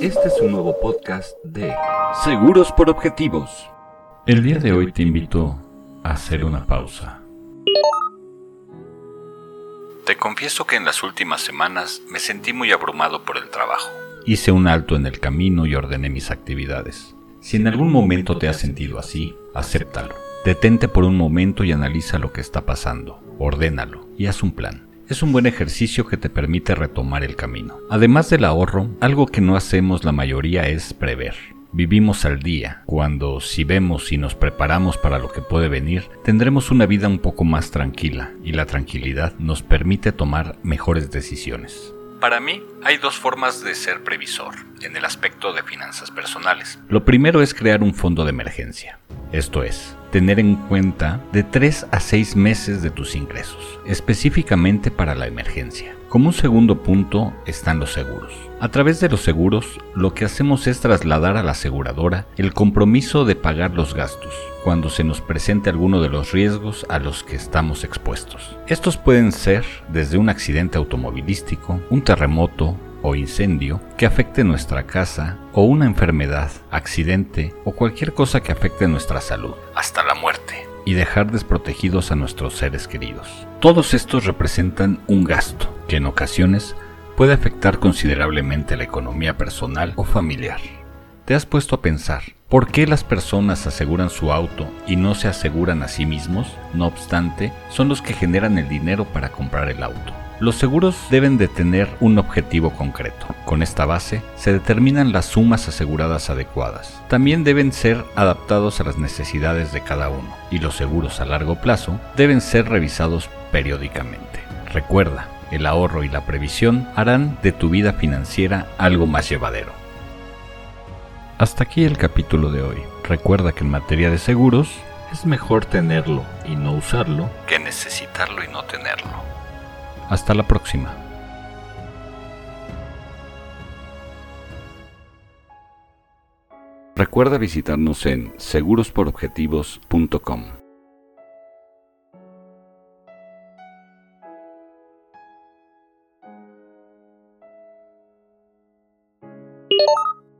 Este es un nuevo podcast de Seguros por Objetivos. El día de hoy te invito a hacer una pausa. Te confieso que en las últimas semanas me sentí muy abrumado por el trabajo. Hice un alto en el camino y ordené mis actividades. Si en algún momento te has sentido así, acéptalo. Detente por un momento y analiza lo que está pasando. Ordénalo y haz un plan es un buen ejercicio que te permite retomar el camino. Además del ahorro, algo que no hacemos la mayoría es prever. Vivimos al día, cuando si vemos y nos preparamos para lo que puede venir, tendremos una vida un poco más tranquila y la tranquilidad nos permite tomar mejores decisiones. Para mí, hay dos formas de ser previsor en el aspecto de finanzas personales. Lo primero es crear un fondo de emergencia. Esto es, tener en cuenta de 3 a 6 meses de tus ingresos, específicamente para la emergencia. Como un segundo punto están los seguros. A través de los seguros, lo que hacemos es trasladar a la aseguradora el compromiso de pagar los gastos cuando se nos presente alguno de los riesgos a los que estamos expuestos. Estos pueden ser desde un accidente automovilístico, un terremoto, o incendio que afecte nuestra casa o una enfermedad, accidente o cualquier cosa que afecte nuestra salud, hasta la muerte, y dejar desprotegidos a nuestros seres queridos. Todos estos representan un gasto que en ocasiones puede afectar considerablemente la economía personal o familiar. ¿Te has puesto a pensar por qué las personas aseguran su auto y no se aseguran a sí mismos? No obstante, son los que generan el dinero para comprar el auto. Los seguros deben de tener un objetivo concreto. Con esta base se determinan las sumas aseguradas adecuadas. También deben ser adaptados a las necesidades de cada uno y los seguros a largo plazo deben ser revisados periódicamente. Recuerda, el ahorro y la previsión harán de tu vida financiera algo más llevadero. Hasta aquí el capítulo de hoy. Recuerda que en materia de seguros es mejor tenerlo y no usarlo que necesitarlo y no tenerlo. Hasta la próxima. Recuerda visitarnos en segurosporobjetivos.com.